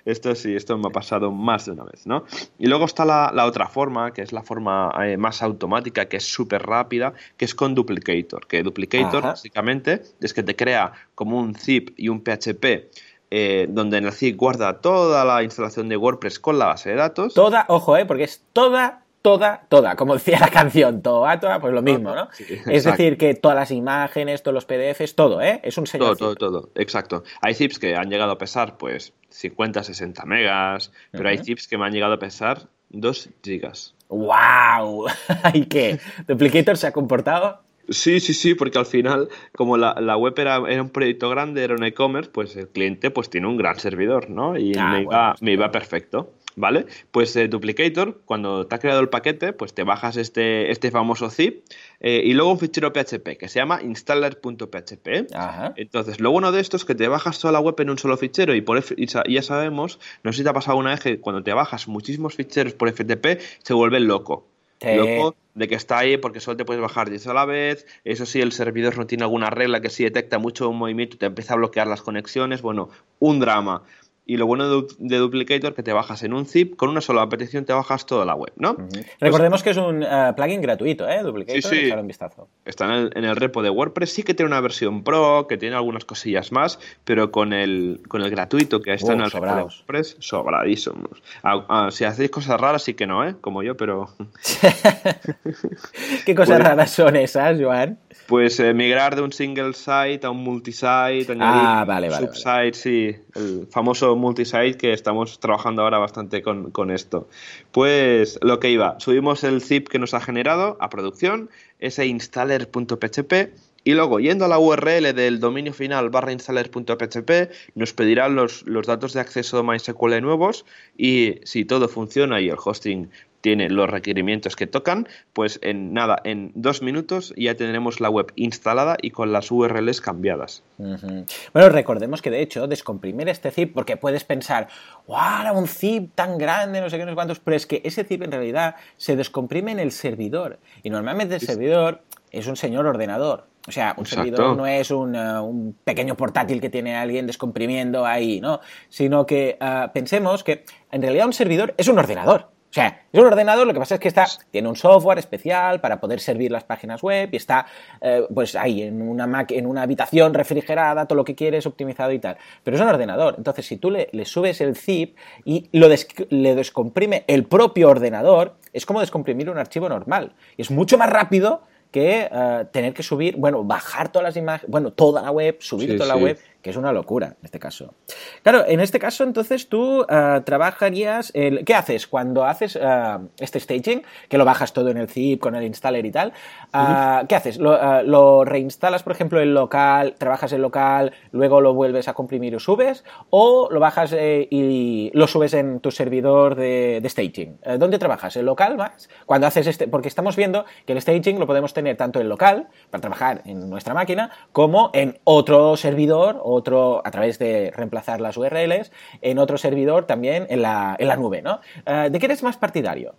Esto sí, esto me ha pasado más de una vez, ¿no? Y luego está la, otra forma, que es la forma eh, más automática, que es súper rápida, que es con Duplicator. Que Duplicator, básicamente, es que te crea como un zip y un PHP eh, donde en el zip guarda toda la instalación de WordPress con la base de datos. Toda, ojo, eh, porque es toda toda, toda, como decía la canción, toda, toda, pues lo mismo, ¿no? es decir, que todas las imágenes, todos los PDFs, todo, ¿eh? Es un sello. Todo, todo, todo, exacto. Hay zips que han llegado a pesar, pues, 50, 60 megas, pero hay zips que me han llegado a pesar 2 gigas. ¡Wow! ¿Y qué? ¿Duplicator se ha comportado? Sí, sí, sí, porque al final, como la, web era, era, un proyecto grande, era un e-commerce, pues el cliente pues tiene un gran servidor, ¿no? Y ah, me, iba, me iba perfecto. ¿Vale? Pues eh, Duplicator, cuando te ha creado el paquete, pues te bajas este, este famoso zip eh, y luego un fichero PHP que se llama installer.php. Entonces, lo bueno de esto es que te bajas toda la web en un solo fichero y, por ya sabemos, no sé si te ha pasado una vez que cuando te bajas muchísimos ficheros por FTP se vuelve loco. Loco de que está ahí porque solo te puedes bajar 10 a la vez. Eso sí, el servidor no tiene alguna regla que si detecta mucho movimiento te empieza a bloquear las conexiones. Bueno, un drama. Y lo bueno de, Duplicator es que te bajas en un zip, con una sola petición te bajas toda la web, ¿no? Recordemos que es un eh, plugin gratuito, ¿eh? Duplicator, sí, sí. un vistazo. Está en el, repo de WordPress, sí que tiene una versión pro, que tiene algunas cosillas más, pero con el, con el gratuito que está en el repo de WordPress, sobradísimos. Ah, ah, si hacéis cosas raras, sí que no, ¿eh? Como yo, pero... ¿Qué cosas pues raras son esas, Joan? Pues eh, migrar de un single site a un multisite, añadir ah, vale, subsite, sí, el famoso multisite que estamos trabajando ahora bastante con, esto. Pues lo que iba, subimos el zip que nos ha generado a producción, ese installer.php, y luego yendo a la URL del dominio final barra installer.php nos pedirán los, los datos de acceso MySQL nuevos y si todo funciona y el hosting tiene los requerimientos que tocan, pues en nada, en dos minutos ya tendremos la web instalada y con las URLs cambiadas. Bueno, recordemos que de hecho descomprimir este zip, porque puedes pensar, ¡wow! Un zip tan grande, no sé qué, no sé cuántos, pero es que ese zip en realidad se descomprime en el servidor y normalmente el servidor es un señor ordenador. O sea, un servidor no es un, uh, un, pequeño portátil que tiene alguien descomprimiendo ahí, ¿no? Sino que uh, pensemos que en realidad un servidor es un ordenador. O sea, es un ordenador, lo que pasa es que está, tiene un software especial para poder servir las páginas web y está eh, pues ahí en una, Mac, en una habitación refrigerada, todo lo que quieres, optimizado y tal. Pero es un ordenador. Entonces, si tú le, subes el zip y lo le descomprime el propio ordenador, es como descomprimir un archivo normal. Y es mucho más rápido que eh, tener que subir, bueno, bajar todas las imágenes, bueno, toda la web, subir toda la web que es una locura en este caso. Claro, en este caso entonces tú uh, trabajarías, el, ¿qué haces cuando haces uh, este staging? Que lo bajas todo en el zip con el installer y tal. Uh, ¿Qué haces? Lo, ¿Lo, reinstalas, por ejemplo, en local, trabajas en local, luego lo vuelves a comprimir y subes? ¿O lo bajas eh, y lo subes en tu servidor de, de staging? Eh, ¿Dónde trabajas? ¿En local más? Cuando haces este, porque estamos viendo que el staging lo podemos tener tanto en local, para trabajar en nuestra máquina, como en otro servidor otro, a través de reemplazar las URLs, en otro servidor también en la, en la nube, ¿no? Eh, ¿De qué eres más partidario?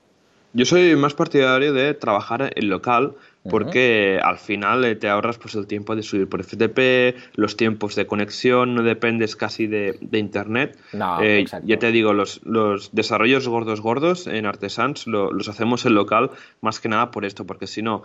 Yo soy más partidario de trabajar en local porque al final eh, te ahorras pues el tiempo de subir por FTP, los tiempos de conexión, no dependes casi de, internet. Eh, ya te digo, los, los, desarrollos gordos gordos en Artesans los hacemos en local más que nada por esto, porque si no,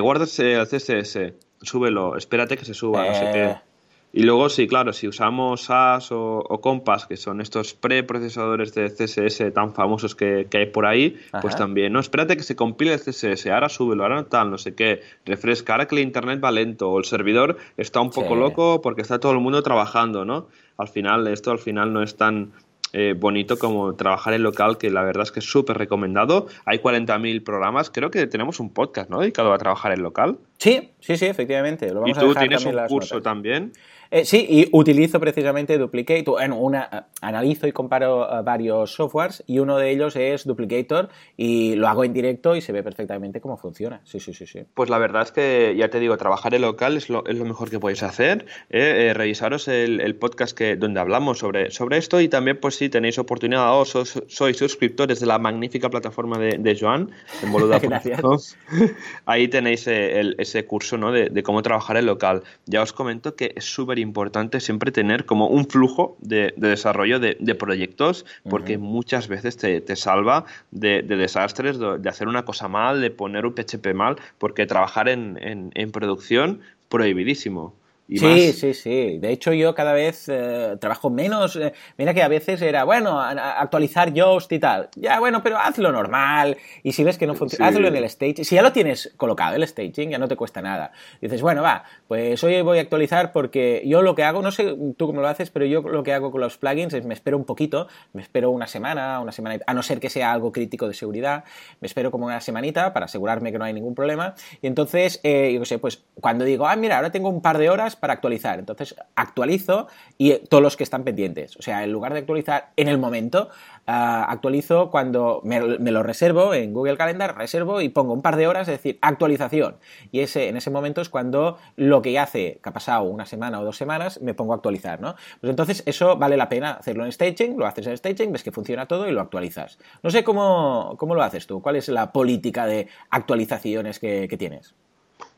guardas el CSS, súbelo, espérate que se suba, no sé qué. Y luego, sí, claro, si usamos SAS o, Compass, que son estos preprocesadores de CSS tan famosos que, hay por ahí, pues también, no, espérate que se compile el CSS, ahora súbelo, ahora tal, no sé qué, refresca, ahora que el internet va lento o el servidor está un poco loco porque está todo el mundo trabajando, ¿no? Al final, esto al final no es tan eh, bonito como trabajar en local, que la verdad es que es súper recomendado. Hay 40.000 programas, creo que tenemos un podcast, ¿no? Dedicado a trabajar en local. Sí, sí, sí, efectivamente. ¿Y tú tienes un curso también? Eh, sí, y utilizo precisamente Duplicate, bueno, una, eh, analizo y comparo eh, varios softwares y uno de ellos es Duplicator y lo hago en directo y se ve perfectamente cómo funciona. Sí, sí, sí, sí. Pues la verdad es que, ya te digo, trabajar en local es lo, es lo mejor que podéis hacer. revisaros el, podcast que, donde hablamos sobre, sobre esto y también, pues si tenéis oportunidad o sois, suscriptores de la magnífica plataforma de, Joan, en Boluda. Ahí tenéis ese curso ¿no? de, de cómo trabajar en local. Ya os comento que es súper importante siempre tener como un flujo de, desarrollo de, proyectos, porque muchas veces te, salva de, desastres, de, hacer una cosa mal, de poner un PHP mal, porque trabajar en, en producción, prohibidísimo sí, sí, sí. De hecho, yo cada vez eh, trabajo menos. Eh, mira que a veces era, bueno, actualizar Yoast y tal. Ya, bueno, pero hazlo normal. Y si ves que no funciona, hazlo en el staging. Si ya lo tienes colocado, el staging, ya no te cuesta nada. dices, bueno, va, pues hoy voy a actualizar porque yo lo que hago, no sé tú cómo lo haces, pero yo lo que hago con los plugins es me espero un poquito, me espero una semana, una semana, a no ser que sea algo crítico de seguridad, me espero como una semanita para asegurarme que no hay ningún problema. Y entonces, eh, yo qué sé, pues cuando digo, ah, mira, ahora tengo un par de horas para actualizar. Entonces actualizo y todos los que están pendientes. O sea, en lugar de actualizar en el momento, ah, actualizo cuando me, lo reservo en Google Calendar, reservo y pongo un par de horas, es decir, actualización. Y ese, en ese momento es cuando lo que hace, que ha pasado una semana o dos semanas, me pongo a actualizar, ¿no? Pues entonces eso vale la pena hacerlo en staging, lo haces en staging, ves que funciona todo y lo actualizas. No sé cómo, cómo lo haces tú, cuál es la política de actualizaciones que tienes.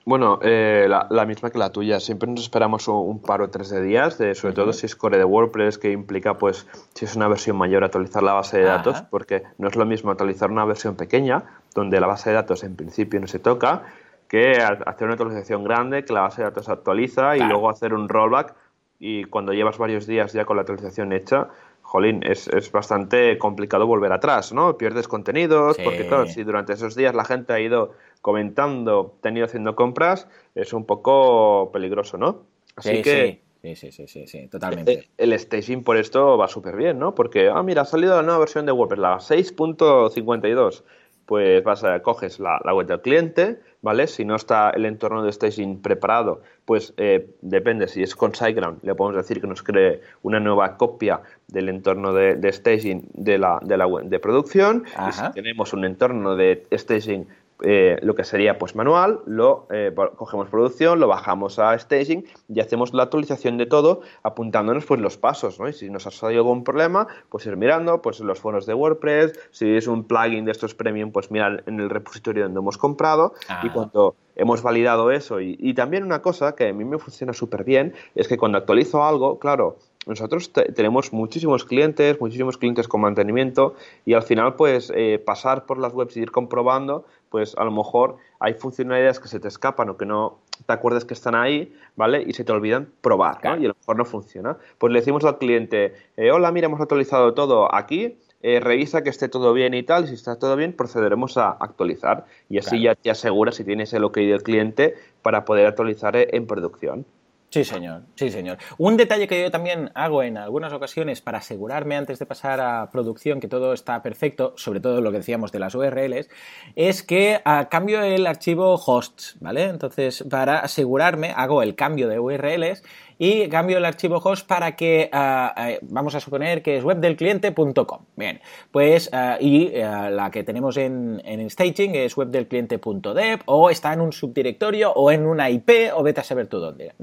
Bueno, eh, la, misma que la tuya. Siempre nos esperamos un, par o tres de días, de, sobre todo si es core de WordPress, que implica, pues, si es una versión mayor, actualizar la base de datos, porque no es lo mismo actualizar una versión pequeña, donde la base de datos en principio no se toca, que hacer una actualización grande, que la base de datos se actualiza y luego hacer un rollback. Y cuando llevas varios días ya con la actualización hecha, jolín, es, es, bastante complicado volver atrás, ¿no? Pierdes contenidos, porque claro, si durante esos días la gente ha ido comentando, tenido haciendo compras, es un poco peligroso, ¿no? Así que... Sí. Sí, sí, sí, totalmente. Eh, el, staging por esto va súper bien, ¿no? Porque, ah, mira, ha salido la nueva versión de WordPress, la 6.52. Pues vas a, coges la, web del cliente, ¿vale? Si no está el entorno de staging preparado, pues eh, depende, si es con SiteGround, le podemos decir que nos cree una nueva copia del entorno de, staging de la, de la web de producción. Y si tenemos un entorno de staging eh, lo que sería pues manual, lo eh, cogemos producción, lo bajamos a staging y hacemos la actualización de todo apuntándonos pues los pasos, ¿no? Y si nos ha salido algún problema, pues ir mirando pues los foros de WordPress, si es un plugin de estos premium, pues mirar en el repositorio donde hemos comprado y ah. cuando hemos validado eso y, y también una cosa que a mí me funciona súper bien es que cuando actualizo algo, claro, nosotros tenemos muchísimos clientes, muchísimos clientes con mantenimiento y al final pues eh, pasar por las webs y ir comprobando pues a lo mejor hay funcionalidades que se te escapan o que no te acuerdas que están ahí, ¿vale? Y se te olvidan probar, ¿no? Y a lo mejor no funciona. Pues le decimos al cliente, eh, hola, mira, hemos actualizado todo aquí, eh, revisa que esté todo bien y tal, y si está todo bien, procederemos a actualizar. Y así ya te aseguras si tienes el OK del cliente para poder actualizar en producción. Sí, señor, sí, señor. Un detalle que yo también hago en algunas ocasiones para asegurarme antes de pasar a producción que todo está perfecto, sobre todo lo que decíamos de las URLs, es que ah, cambio el archivo hosts, ¿vale? Entonces, para asegurarme, hago el cambio de URLs y cambio el archivo host para que, ah, ah, vamos a suponer que es webdelcliente.com. Bien, pues, ah, y la que tenemos en, en, staging es webdelcliente.dev o está en un subdirectorio o en una IP o vete a saber tú dónde.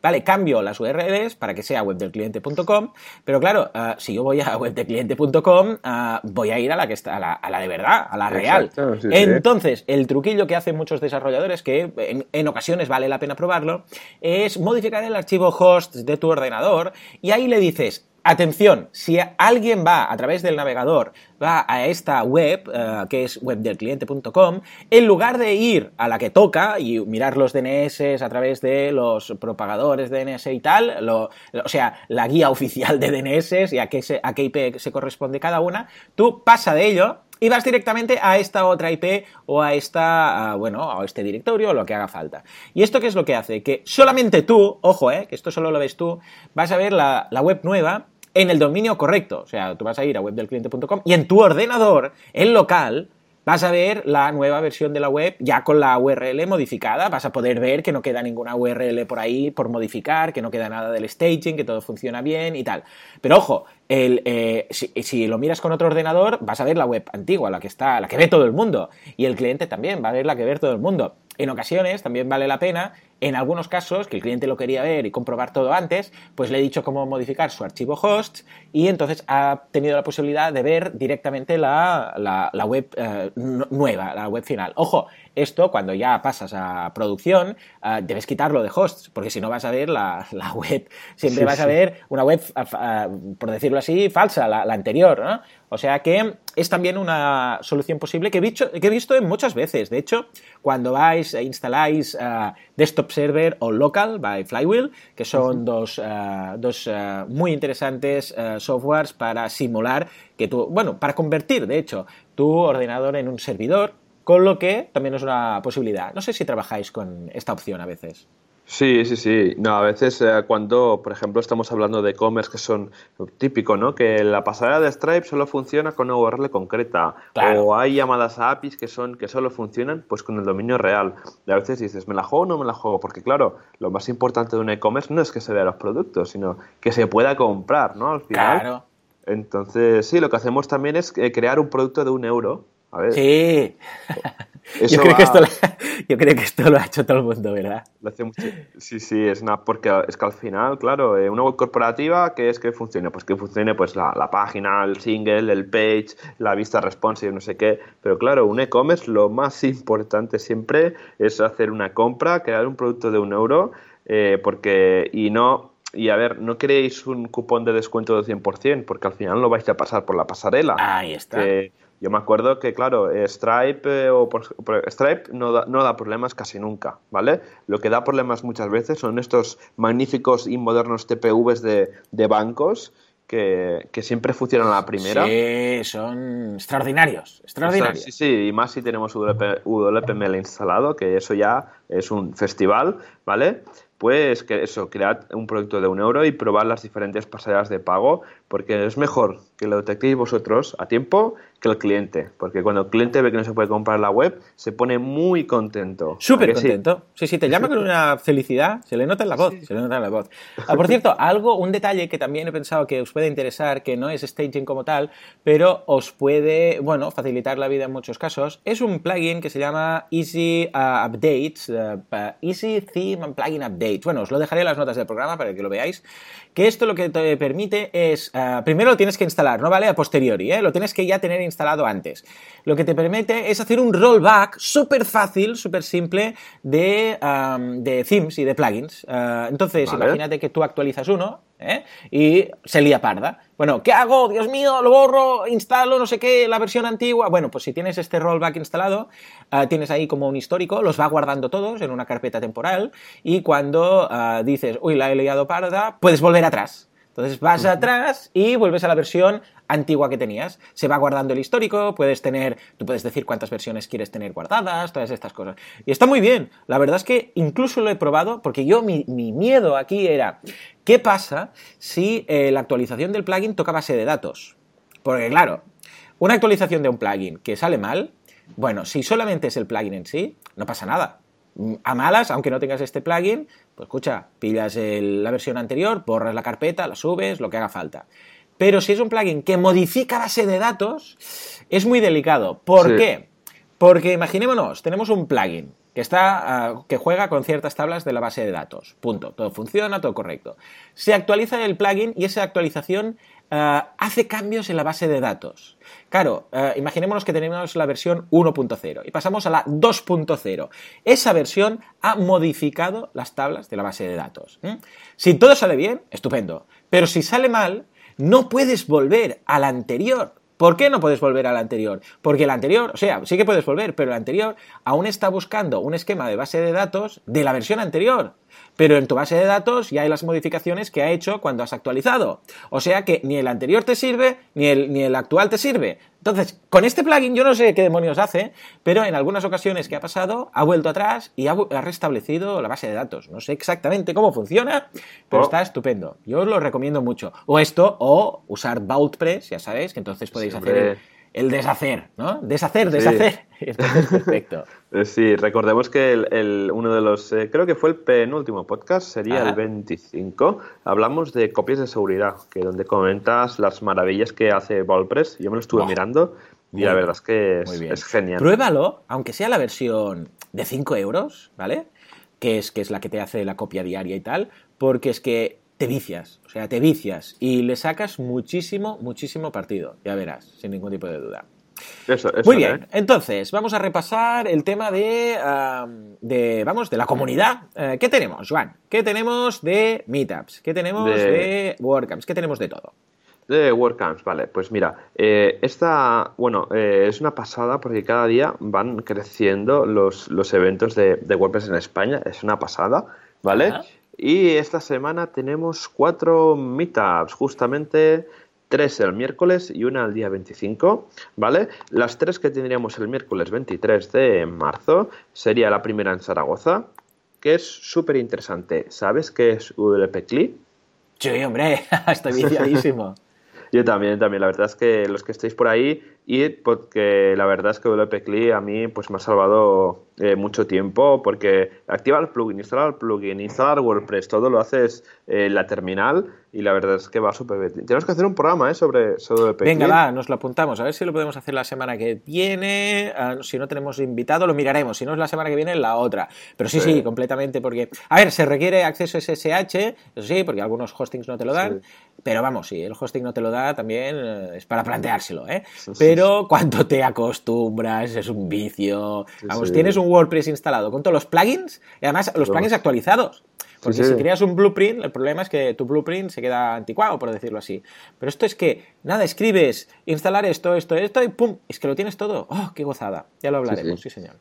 Vale, cambio las URLs para que sea webdelcliente.com, pero claro, si yo voy a webdelcliente.com, voy a ir a la que está, a la, de verdad, a la real. Entonces, el truquillo que hacen muchos desarrolladores, que en ocasiones vale la pena probarlo, es modificar el archivo host de tu ordenador y ahí le dices, Atención, si alguien va a través del navegador, va a esta web, eh, que es webdelcliente.com, en lugar de ir a la que toca y mirar los DNS a través de los propagadores de DNS y tal, o sea, la guía oficial de DNS y a qué, a qué IP se corresponde cada una, tú pasa de ello y vas directamente a esta otra IP o a esta, bueno, a este directorio o lo que haga falta. ¿Y esto qué es lo que hace? Que solamente tú, ojo, eh, que esto solo lo ves tú, vas a ver la, web nueva en el dominio correcto. O sea, tú vas a ir a webdelcliente.com y en tu ordenador, en local, vas a ver la nueva versión de la web ya con la URL modificada, vas a poder ver que no queda ninguna URL por ahí por modificar, que no queda nada del staging, que todo funciona bien y tal. Pero ojo, el, eh, si, lo miras con otro ordenador, vas a ver la web antigua, la que está, la que ve todo el mundo. Y el cliente también va a ver la que ve todo el mundo. En ocasiones también vale la pena, en algunos casos, que el cliente lo quería ver y comprobar todo antes, pues le he dicho cómo modificar su archivo host y entonces ha tenido la posibilidad de ver directamente la, web eh, nueva, la web final. Ojo, esto cuando ya pasas a producción, eh, debes quitarlo de hosts, porque si no vas a ver la, web, siempre vas a ver una web, eh, por decirlo así, falsa, la, anterior, ¿no? O sea que es también una solución posible que he, visto, que he visto muchas veces. De hecho, cuando vais e instaláis uh, Desktop Server o Local by Flywheel, que son dos, uh, dos uh, muy interesantes softwares para simular que tú, bueno, para convertir, de hecho, tu ordenador en un servidor, con lo que también es una posibilidad. No sé si trabajáis con esta opción a veces. Sí, sí, sí. No, a veces eh, cuando, por ejemplo, estamos hablando de e-commerce que son típico, ¿no? Que la pasarela de Stripe solo funciona con una URL concreta. O hay llamadas a APIs que son que solo funcionan pues con el dominio real. Y a veces dices, ¿me la juego o no me la juego? Porque claro, lo más importante de un e-commerce no es que se vea los productos, sino que se pueda comprar, ¿no? Al final. Claro. Entonces, sí, lo que hacemos también es eh, crear un producto de un euro. A ver. Sí. yo, creo que esto lo, yo creo que esto lo ha hecho todo el mundo, ¿verdad? Sí, sí, es una, porque es que al final, claro, eh, una web corporativa, ¿qué es que funcione? Pues que funcione pues la, página, el single, el page, la vista responsive, no sé qué. Pero claro, un e-commerce lo más importante siempre es hacer una compra, crear un producto de un euro, eh, porque, y no y a ver, no queréis un cupón de descuento del 100%, porque al final lo vais a pasar por la pasarela. Ahí está. Yo me acuerdo que, claro, Stripe, eh, o Stripe no da, no da, problemas casi nunca, ¿vale? Lo que da problemas muchas veces son estos magníficos y modernos TPVs de, de bancos que, que, siempre funcionan a la primera. Sí, son extraordinarios, extraordinarios. Sí, sí, y más si tenemos WPML instalado, que eso ya es un festival, ¿vale? Pues que eso, crear un producto de un euro y probar las diferentes pasarelas de pago, porque es mejor que lo detectéis vosotros a tiempo que el cliente, porque cuando el cliente ve que no se puede comprar la web, se pone muy contento. Súper contento. Sí? sí, te llama con una felicidad, se le nota en la voz, se le nota en la voz. Ah, por cierto, algo, un detalle que también he pensado que os puede interesar, que no es staging como tal, pero os puede, bueno, facilitar la vida en muchos casos, es un plugin que se llama Easy uh, Updates, uh, Easy Theme and Plugin Updates. Bueno, os lo dejaré en las notas del programa para que lo veáis, que esto lo que te permite es, uh, primero lo tienes que instalar, no vale a posteriori, ¿eh? lo tienes que ya tener instalado antes. Lo que te permite es hacer un rollback súper fácil, súper simple de, de, themes y de plugins. Ah, entonces, imagínate que tú actualizas uno ¿eh? y se lía parda. Bueno, ¿qué hago? Dios mío, lo borro, instalo, no sé qué, la versión antigua. Bueno, pues si tienes este rollback instalado, ah, tienes ahí como un histórico, los va guardando todos en una carpeta temporal y cuando ah, dices, uy, la he liado parda, puedes volver atrás. Entonces vas atrás y vuelves a la versión antigua que tenías. Se va guardando el histórico, puedes tener, tú puedes decir cuántas versiones quieres tener guardadas, todas estas cosas. Y está muy bien. La verdad es que incluso lo he probado porque yo mi, miedo aquí era, ¿qué pasa si eh, la actualización del plugin toca base de datos? Porque claro, una actualización de un plugin que sale mal, bueno, si solamente es el plugin en sí, no pasa nada a malas, aunque no tengas este plugin, pues escucha, pillas la versión anterior, borras la carpeta, la subes, lo que haga falta. Pero si es un plugin que modifica base de datos, es muy delicado. ¿Por qué? Porque imaginémonos, tenemos un plugin que está ah, que juega con ciertas tablas de la base de datos. Punto. Todo funciona, todo correcto. Se actualiza el plugin y esa actualización ah, hace cambios en la base de datos. Claro, eh, imaginémonos que tenemos la versión 1.0 y pasamos a la 2.0. Esa versión ha modificado las tablas de la base de datos. Si todo sale bien, estupendo. Pero si sale mal, no puedes volver a la anterior. ¿Por qué no puedes volver al anterior? Porque el anterior, o sea, sí que puedes volver, pero el anterior aún está buscando un esquema de base de datos de la versión anterior pero en tu base de datos ya hay las modificaciones que ha hecho cuando has actualizado. O sea que ni el anterior te sirve, ni el, ni el actual te sirve. Entonces, con este plugin yo no sé qué demonios hace, pero en algunas ocasiones que ha pasado, ha vuelto atrás y ha, restablecido la base de datos. No sé exactamente cómo funciona, pero oh. está estupendo. Yo os lo recomiendo mucho. O esto, o usar VaultPress, ya sabéis, que entonces podéis hacer el deshacer, ¿no? Deshacer, deshacer. perfecto. Eh, sí, recordemos que el, uno de los, eh, creo que fue el penúltimo podcast, sería el 25. Hablamos de copias de seguridad, que donde comentas las maravillas que hace WordPress. Yo me lo estuve mirando y la verdad es que es, genial. Pruébalo, aunque sea la versión de 5 euros, ¿vale? Que es, que es la que te hace la copia diaria y tal, porque es que te vicias, o sea, te vicias y le sacas muchísimo, muchísimo partido, ya verás, sin ningún tipo de duda. Eso, Muy bien, ¿eh? entonces vamos a repasar el tema de, de vamos, de la comunidad. Eh, ¿Qué tenemos, Juan? ¿Qué tenemos de meetups? ¿Qué tenemos de, de WordCamps? ¿Qué tenemos de todo? De WordCamps, vale, pues mira, eh, esta, bueno, es una pasada porque cada día van creciendo los, los eventos de, de WordPress en España, es una pasada, ¿vale? Y esta semana tenemos cuatro meetups, justamente tres el miércoles y una el día 25, ¿vale? Las tres que tendríamos el miércoles 23 de marzo sería la primera en Zaragoza, que es súper interesante. ¿Sabes qué es WP CLI? Sí, hombre, estoy viciadísimo. Yo también, también. La verdad es que los que estéis por ahí, y porque la verdad es que WP CLI a mí pues me ha salvado eh, mucho tiempo porque activar el plugin, instalar el plugin, instalar WordPress, todo lo haces en la terminal y la verdad es que va súper bien. Tenemos que hacer un programa ¿eh? sobre, sobre Venga, va, nos lo apuntamos. A ver si lo podemos hacer la semana que viene. Ah, si no tenemos invitado, lo miraremos. Si no es la semana que viene, la otra. Pero sí, sí, completamente porque... A ver, se requiere acceso SSH, eso sí, porque algunos hostings no te lo dan. Pero vamos, si el hosting no te lo da, también eh, es para planteárselo, ¿eh? pero cuando te acostumbras, es un vicio. Vamos, tienes un WordPress instalado con todos los plugins y además los plugins actualizados. Porque si creas un blueprint, el problema es que tu blueprint se queda anticuado, por decirlo así. Pero esto es que, nada, escribes, instalar esto, esto, esto y ¡pum! Es que lo tienes todo. ¡Oh, qué gozada! Ya lo hablaremos, sí señor.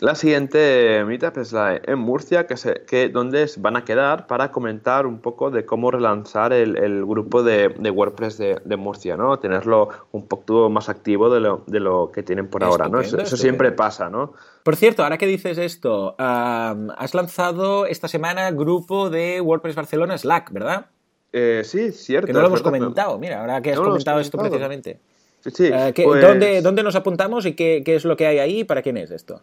La siguiente meetup es la en Murcia, que, se, que donde van a quedar para comentar un poco de cómo relanzar el, grupo de, WordPress de, Murcia, ¿no? Tenerlo un poco más activo de lo, de lo que tienen por ahora, ¿no? Eso, siempre pasa, ¿no? Por cierto, ahora que dices esto, has lanzado esta semana grupo de WordPress Barcelona Slack, ¿verdad? Eh, sí, cierto. Que no lo hemos comentado, mira, ahora que has comentado esto precisamente. Sí, sí, eh, pues ¿dónde, ¿dónde, nos apuntamos y qué, qué, es lo que hay ahí y para quién es esto?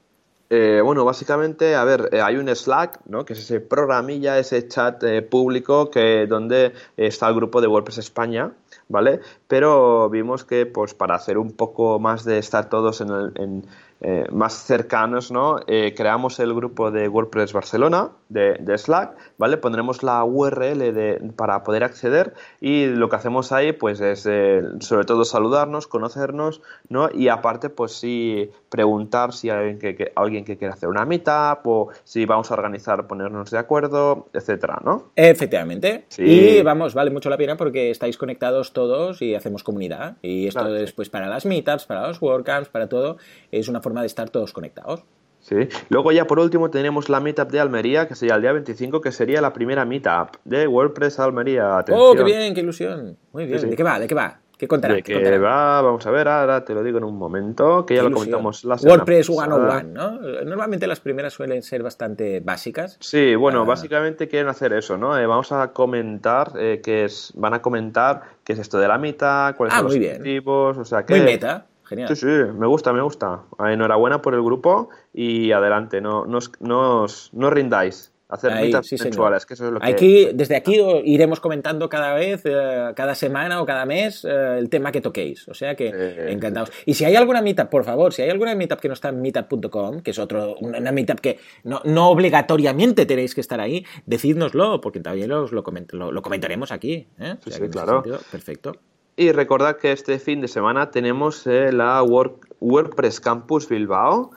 Eh, bueno, básicamente, a ver, eh, hay un Slack, ¿no? Que es ese programilla, ese chat eh, público que donde está el grupo de WordPress España, ¿vale? Pero vimos que, pues, para hacer un poco más de estar todos en, el, en, eh, más cercanos, ¿no? Eh, creamos el grupo de WordPress Barcelona, de, Slack, ¿vale? Pondremos la URL de, para poder acceder y lo que hacemos ahí, pues es eh, sobre todo saludarnos, conocernos, ¿no? Y aparte, pues sí, preguntar si hay alguien que, alguien que quiere hacer una meetup o si vamos a organizar, ponernos de acuerdo, etcétera, ¿no? Efectivamente. Y vamos, vale mucho la pena porque estáis conectados todos y hacemos comunidad. Y esto después para las meetups, para los WordCamps, para todo, es una forma de estar todos conectados. Sí. Luego ya por último tenemos la meetup de Almería, que sería el día 25, que sería la primera meetup de WordPress Almería. ¡Oh, qué bien, qué ilusión! Muy bien. ¿De qué va? ¿De qué va? ¿Qué contará? ¿De qué, va? Vamos a ver, ahora te lo digo en un momento, que ya lo comentamos la semana WordPress 101, ¿no? Normalmente las primeras suelen ser bastante básicas. Sí, bueno, ah. básicamente quieren hacer eso, ¿no? Eh, vamos a comentar, eh, que es, van a comentar qué es esto de la mitad, cuáles ah, son los objetivos, o sea que... Muy meta. Genial. Sí, sí, me gusta, me gusta. Enhorabuena por el grupo y adelante, no, no, no, rindáis. Hacer Ahí, sí, mensuales, que eso es lo que... Aquí, desde aquí iremos comentando cada vez, eh, cada semana o cada mes, eh, el tema que toquéis. O sea que encantados. Y si hay alguna meetup, por favor, si hay alguna meetup que no está en meetup.com, que es otro, una meetup que no, no, obligatoriamente tenéis que estar ahí, decídnoslo, porque también lo, lo, comentaremos aquí. ¿eh? sí, claro. perfecto. Y recordad que este fin de semana tenemos eh, la WordPress Campus Bilbao,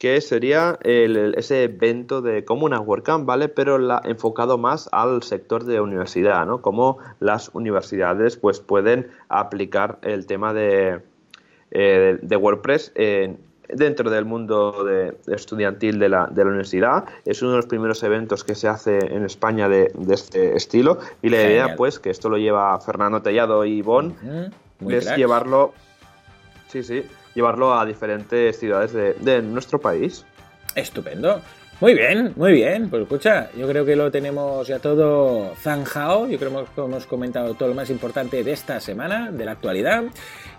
que sería ese evento de como una WordCamp, ¿vale? Pero la, enfocado más al sector de universidad, ¿no? Cómo las universidades pues pueden aplicar el tema de, eh, de WordPress en, dentro del mundo de, estudiantil de la, de la, universidad. Es uno de los primeros eventos que se hace en España de, este estilo y la idea, pues, que esto lo lleva Fernando Tellado y Bon, es llevarlo, sí, sí, llevarlo a diferentes ciudades de, nuestro país. Estupendo. Muy bien, muy bien. Pues escucha, yo creo que lo tenemos ya todo zanjado. Yo creo que hemos comentado todo lo más importante de esta semana, de la actualidad.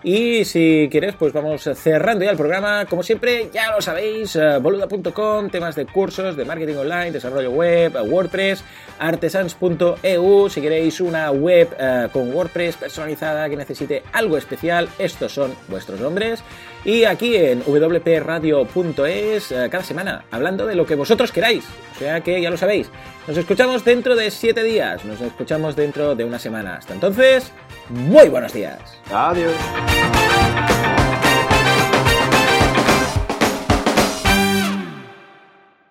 Y si quieres, pues vamos cerrando ya el programa. Como siempre, ya lo sabéis, eh, boluda.com, temas de cursos, de marketing online, desarrollo web, eh, WordPress, artesans.eu. Si queréis una web eh, con WordPress personalizada que necesite algo especial, estos son vuestros nombres. Y aquí en wpradio.es, cada semana, hablando de lo que vosotros queráis. O sea que ya lo sabéis. Nos escuchamos dentro de siete días. Nos escuchamos dentro de una semana. Hasta entonces, muy buenos días. Adiós.